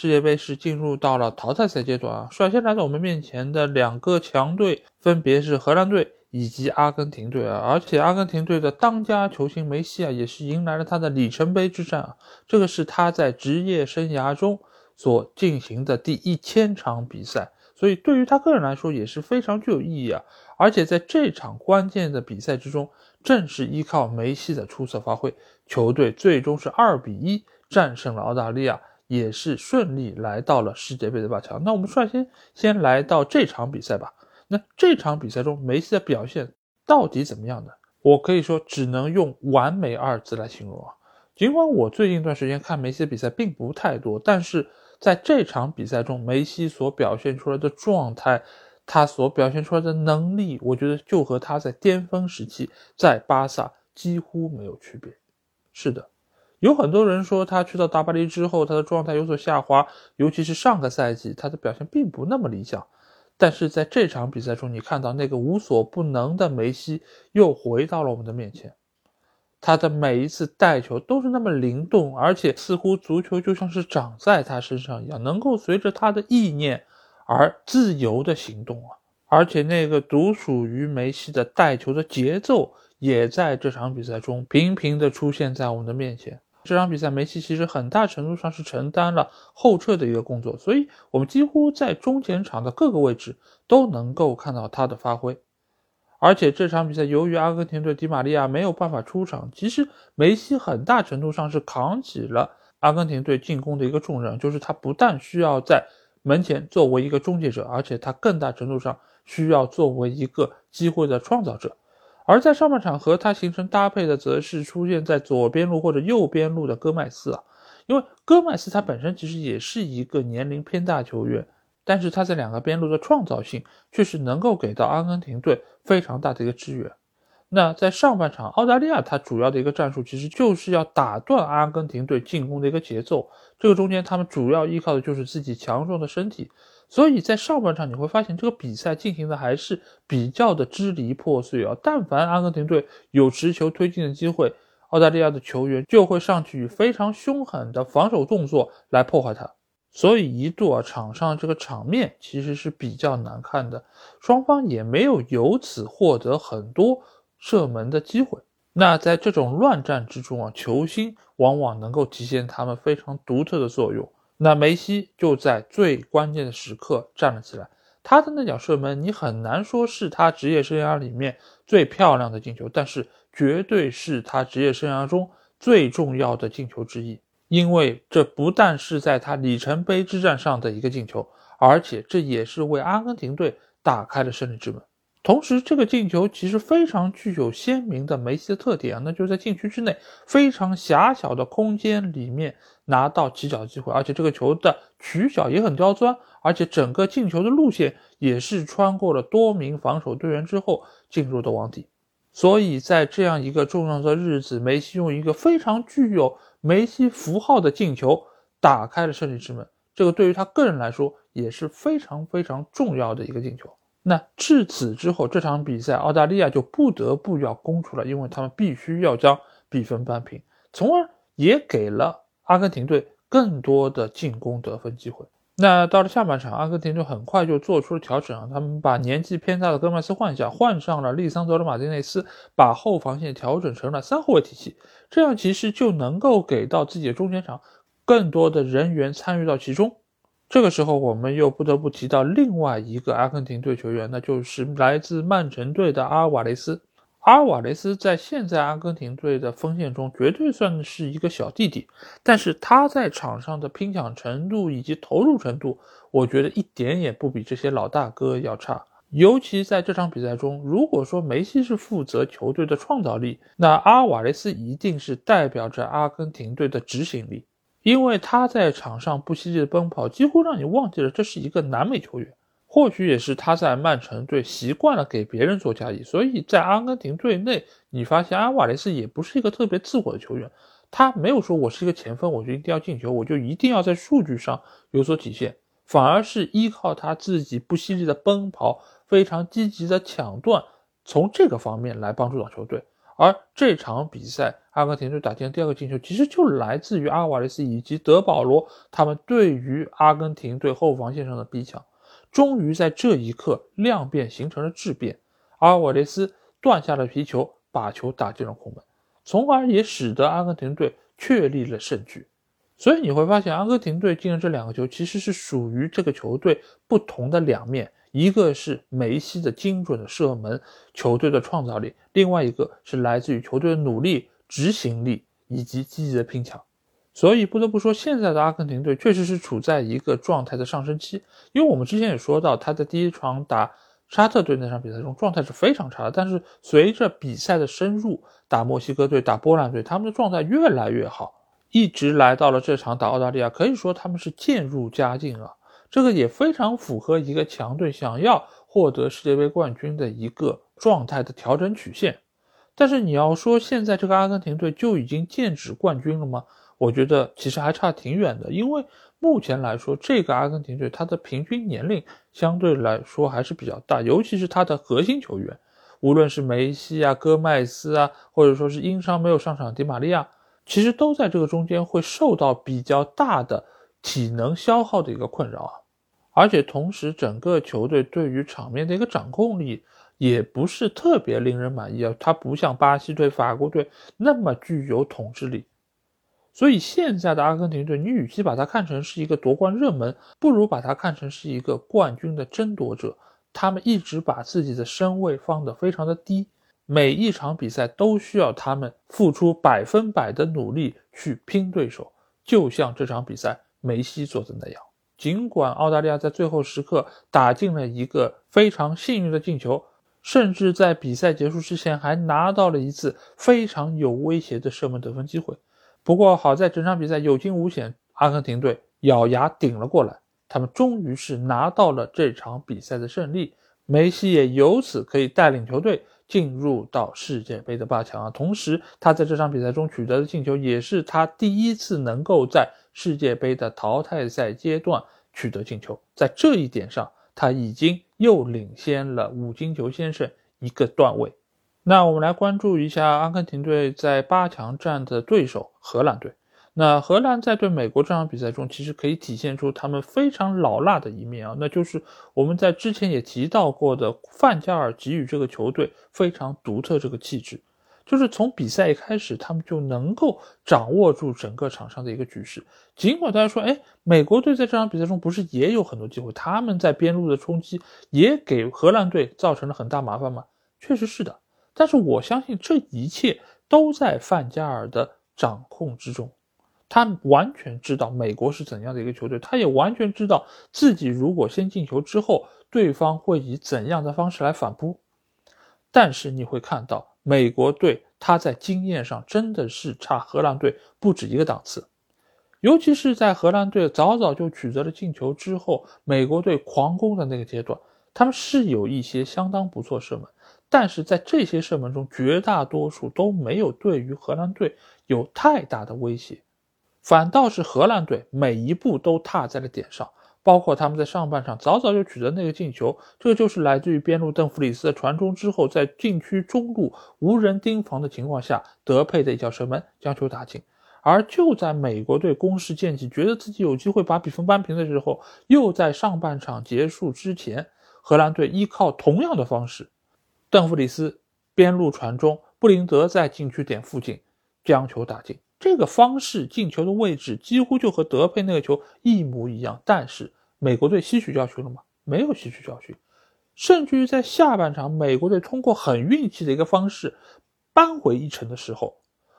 世界杯是进入到了淘汰赛阶段啊，率先来到我们面前的两个强队分别是荷兰队以及阿根廷队啊，而且阿根廷队的当家球星梅西啊，也是迎来了他的里程碑之战啊，这个是他在职业生涯中所进行的第一千场比赛，所以对于他个人来说也是非常具有意义啊，而且在这场关键的比赛之中，正是依靠梅西的出色发挥，球队最终是二比一战胜了澳大利亚。也是顺利来到了世界杯的八强。那我们率先先来到这场比赛吧。那这场比赛中，梅西的表现到底怎么样呢？我可以说只能用完美二字来形容啊。尽管我最近一段时间看梅西的比赛并不太多，但是在这场比赛中，梅西所表现出来的状态，他所表现出来的能力，我觉得就和他在巅峰时期在巴萨几乎没有区别。是的。有很多人说他去到大巴黎之后，他的状态有所下滑，尤其是上个赛季，他的表现并不那么理想。但是在这场比赛中，你看到那个无所不能的梅西又回到了我们的面前，他的每一次带球都是那么灵动，而且似乎足球就像是长在他身上一样，能够随着他的意念而自由的行动啊！而且那个独属于梅西的带球的节奏，也在这场比赛中频频的出现在我们的面前。这场比赛，梅西其实很大程度上是承担了后撤的一个工作，所以我们几乎在中前场的各个位置都能够看到他的发挥。而且这场比赛，由于阿根廷队迪玛利亚没有办法出场，其实梅西很大程度上是扛起了阿根廷队进攻的一个重任，就是他不但需要在门前作为一个终结者，而且他更大程度上需要作为一个机会的创造者。而在上半场和他形成搭配的，则是出现在左边路或者右边路的戈麦斯啊，因为戈麦斯他本身其实也是一个年龄偏大球员，但是他在两个边路的创造性却是能够给到阿根廷队非常大的一个支援。那在上半场，澳大利亚他主要的一个战术其实就是要打断阿根廷队进攻的一个节奏，这个中间他们主要依靠的就是自己强壮的身体。所以在上半场你会发现，这个比赛进行的还是比较的支离破碎啊。但凡阿根廷队有持球推进的机会，澳大利亚的球员就会上去以非常凶狠的防守动作来破坏它。所以一度啊，场上这个场面其实是比较难看的，双方也没有由此获得很多射门的机会。那在这种乱战之中啊，球星往往能够体现他们非常独特的作用。那梅西就在最关键的时刻站了起来，他的那脚射门，你很难说是他职业生涯里面最漂亮的进球，但是绝对是他职业生涯中最重要的进球之一，因为这不但是在他里程碑之战上的一个进球，而且这也是为阿根廷队打开了胜利之门。同时，这个进球其实非常具有鲜明的梅西的特点啊，那就是在禁区之内非常狭小的空间里面拿到起脚机会，而且这个球的取角也很刁钻，而且整个进球的路线也是穿过了多名防守队员之后进入的网底。所以在这样一个重要的日子，梅西用一个非常具有梅西符号的进球打开了胜利之门，这个对于他个人来说也是非常非常重要的一个进球。那至此之后，这场比赛澳大利亚就不得不要攻出来，因为他们必须要将比分扳平，从而也给了阿根廷队更多的进攻得分机会。那到了下半场，阿根廷队很快就做出了调整，他们把年纪偏大的戈麦斯换下，换上了利桑德罗马丁内斯，把后防线调整成了三后卫体系，这样其实就能够给到自己的中前场更多的人员参与到其中。这个时候，我们又不得不提到另外一个阿根廷队球员，那就是来自曼城队的阿尔瓦雷斯。阿尔瓦雷斯在现在阿根廷队的锋线中绝对算是一个小弟弟，但是他在场上的拼抢程度以及投入程度，我觉得一点也不比这些老大哥要差。尤其在这场比赛中，如果说梅西是负责球队的创造力，那阿尔瓦雷斯一定是代表着阿根廷队的执行力。因为他在场上不惜的奔跑，几乎让你忘记了这是一个南美球员。或许也是他在曼城队习惯了给别人做嫁衣，所以在阿根廷队内，你发现阿瓦雷斯也不是一个特别自我的球员，他没有说我是一个前锋，我就一定要进球，我就一定要在数据上有所体现，反而是依靠他自己不犀利的奔跑，非常积极的抢断，从这个方面来帮助到球队。而这场比赛，阿根廷队打进第二个进球，其实就来自于阿瓦雷斯以及德保罗他们对于阿根廷队后防线上的逼抢。终于在这一刻，量变形成了质变，阿尔瓦雷斯断下了皮球，把球打进了空门，从而也使得阿根廷队确立了胜局。所以你会发现，阿根廷队进的这两个球其实是属于这个球队不同的两面，一个是梅西的精准的射门，球队的创造力；另外一个是来自于球队的努力、执行力以及积极的拼抢。所以不得不说，现在的阿根廷队确实是处在一个状态的上升期。因为我们之前也说到，他在第一场打沙特队那场比赛中状态是非常差的，但是随着比赛的深入，打墨西哥队、打波兰队，他们的状态越来越好，一直来到了这场打澳大利亚，可以说他们是渐入佳境了。这个也非常符合一个强队想要获得世界杯冠军的一个状态的调整曲线。但是你要说现在这个阿根廷队就已经剑指冠军了吗？我觉得其实还差挺远的，因为目前来说，这个阿根廷队他的平均年龄相对来说还是比较大，尤其是他的核心球员，无论是梅西啊、戈麦斯啊，或者说是因伤没有上场迪玛利亚，其实都在这个中间会受到比较大的体能消耗的一个困扰啊。而且同时，整个球队对于场面的一个掌控力也不是特别令人满意啊，他不像巴西队、法国队那么具有统治力。所以现在的阿根廷队，你与其把它看成是一个夺冠热门，不如把它看成是一个冠军的争夺者。他们一直把自己的身位放得非常的低，每一场比赛都需要他们付出百分百的努力去拼对手，就像这场比赛梅西做的那样。尽管澳大利亚在最后时刻打进了一个非常幸运的进球，甚至在比赛结束之前还拿到了一次非常有威胁的射门得分机会。不过好在整场比赛有惊无险，阿根廷队咬牙顶了过来，他们终于是拿到了这场比赛的胜利。梅西也由此可以带领球队进入到世界杯的八强啊！同时，他在这场比赛中取得的进球也是他第一次能够在世界杯的淘汰赛阶段取得进球，在这一点上，他已经又领先了五金球先生一个段位。那我们来关注一下阿根廷队在八强战的对手荷兰队。那荷兰在对美国这场比赛中，其实可以体现出他们非常老辣的一面啊，那就是我们在之前也提到过的范加尔给予这个球队非常独特这个气质，就是从比赛一开始，他们就能够掌握住整个场上的一个局势。尽管大家说，哎，美国队在这场比赛中不是也有很多机会，他们在边路的冲击也给荷兰队造成了很大麻烦吗？确实是的。但是我相信这一切都在范加尔的掌控之中，他完全知道美国是怎样的一个球队，他也完全知道自己如果先进球之后，对方会以怎样的方式来反扑。但是你会看到，美国队他在经验上真的是差荷兰队不止一个档次，尤其是在荷兰队早早就取得了进球之后，美国队狂攻的那个阶段，他们是有一些相当不错射门。但是在这些射门中，绝大多数都没有对于荷兰队有太大的威胁，反倒是荷兰队每一步都踏在了点上，包括他们在上半场早早就取得那个进球，这就是来自于边路邓弗里斯的传中之后，在禁区中路无人盯防的情况下，德佩的一脚射门将球打进。而就在美国队攻势渐起，觉得自己有机会把比分扳平的时候，又在上半场结束之前，荷兰队依靠同样的方式。邓弗里斯边路传中，布林德在禁区点附近将球打进。这个方式进球的位置几乎就和德佩那个球一模一样。但是美国队吸取教训了吗？没有吸取教训，甚至于在下半场，美国队通过很运气的一个方式扳回一城的时候，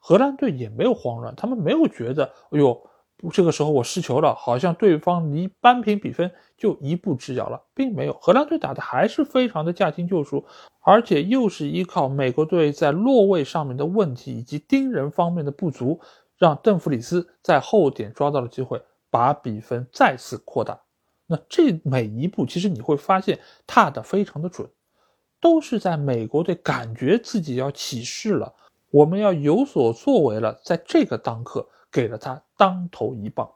荷兰队也没有慌乱，他们没有觉得，哎呦。这个时候我失球了，好像对方离扳平比分就一步之遥了，并没有。荷兰队打的还是非常的驾轻就熟，而且又是依靠美国队在落位上面的问题以及盯人方面的不足，让邓弗里斯在后点抓到了机会，把比分再次扩大。那这每一步，其实你会发现踏的非常的准，都是在美国队感觉自己要起势了，我们要有所作为了，在这个当刻给了他当头一棒。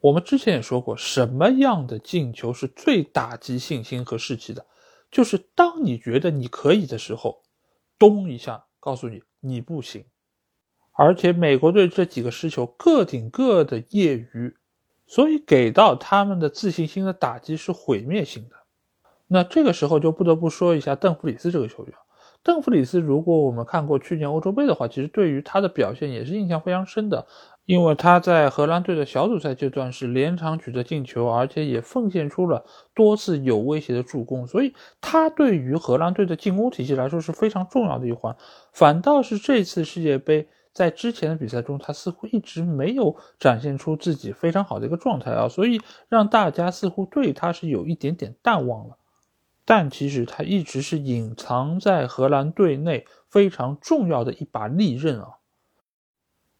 我们之前也说过，什么样的进球是最打击信心和士气的？就是当你觉得你可以的时候，咚一下告诉你你不行。而且美国队这几个失球个顶个的业余，所以给到他们的自信心的打击是毁灭性的。那这个时候就不得不说一下邓弗里斯这个球员。邓弗里斯，如果我们看过去年欧洲杯的话，其实对于他的表现也是印象非常深的。因为他在荷兰队的小组赛阶段是连场取得进球，而且也奉献出了多次有威胁的助攻，所以他对于荷兰队的进攻体系来说是非常重要的一环。反倒是这次世界杯在之前的比赛中，他似乎一直没有展现出自己非常好的一个状态啊，所以让大家似乎对他是有一点点淡忘了。但其实他一直是隐藏在荷兰队内非常重要的一把利刃啊。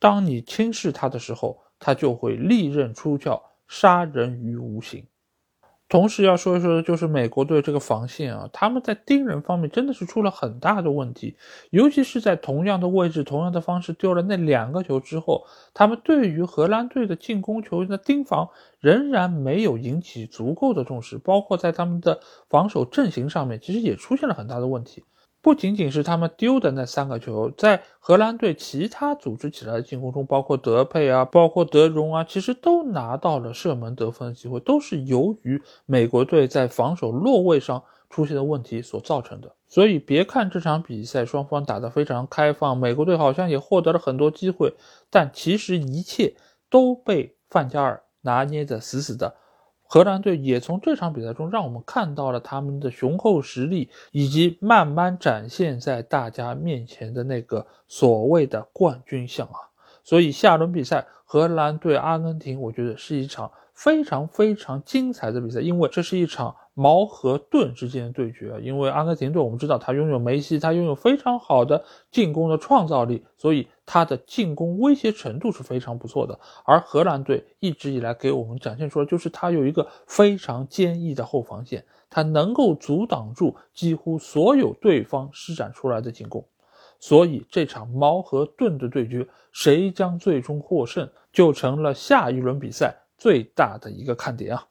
当你轻视他的时候，他就会利刃出鞘，杀人于无形。同时要说一说的就是美国队这个防线啊，他们在盯人方面真的是出了很大的问题，尤其是在同样的位置、同样的方式丢了那两个球之后，他们对于荷兰队的进攻球员的盯防仍然没有引起足够的重视，包括在他们的防守阵型上面，其实也出现了很大的问题。不仅仅是他们丢的那三个球，在荷兰队其他组织起来的进攻中，包括德佩啊，包括德容啊，其实都拿到了射门得分的机会，都是由于美国队在防守落位上出现的问题所造成的。所以，别看这场比赛双方打得非常开放，美国队好像也获得了很多机会，但其实一切都被范加尔拿捏得死死的。荷兰队也从这场比赛中让我们看到了他们的雄厚实力，以及慢慢展现在大家面前的那个所谓的冠军相啊！所以下轮比赛荷兰对阿根廷，我觉得是一场非常非常精彩的比赛，因为这是一场。矛和盾之间的对决，因为阿根廷队我们知道他拥有梅西，他拥有非常好的进攻的创造力，所以他的进攻威胁程度是非常不错的。而荷兰队一直以来给我们展现出来，就是他有一个非常坚毅的后防线，他能够阻挡住几乎所有对方施展出来的进攻。所以这场矛和盾的对决，谁将最终获胜，就成了下一轮比赛最大的一个看点啊！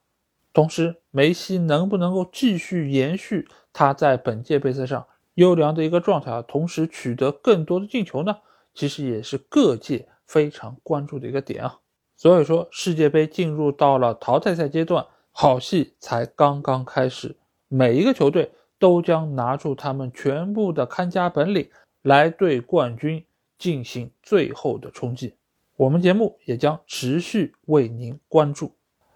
同时，梅西能不能够继续延续他在本届杯赛上优良的一个状态，同时取得更多的进球呢？其实也是各界非常关注的一个点啊。所以说，世界杯进入到了淘汰赛阶段，好戏才刚刚开始，每一个球队都将拿出他们全部的看家本领来对冠军进行最后的冲击。我们节目也将持续为您关注。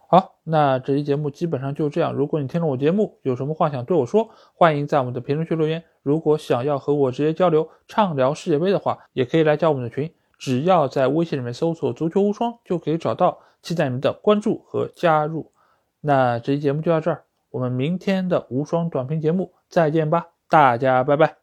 好，那这期节目基本上就这样。如果你听了我节目，有什么话想对我说，欢迎在我们的评论区留言。如果想要和我直接交流、畅聊世界杯的话，也可以来加我们的群，只要在微信里面搜索“足球无双”就可以找到。期待你们的关注和加入。那这期节目就到这儿，我们明天的无双短评节目再见吧，大家拜拜。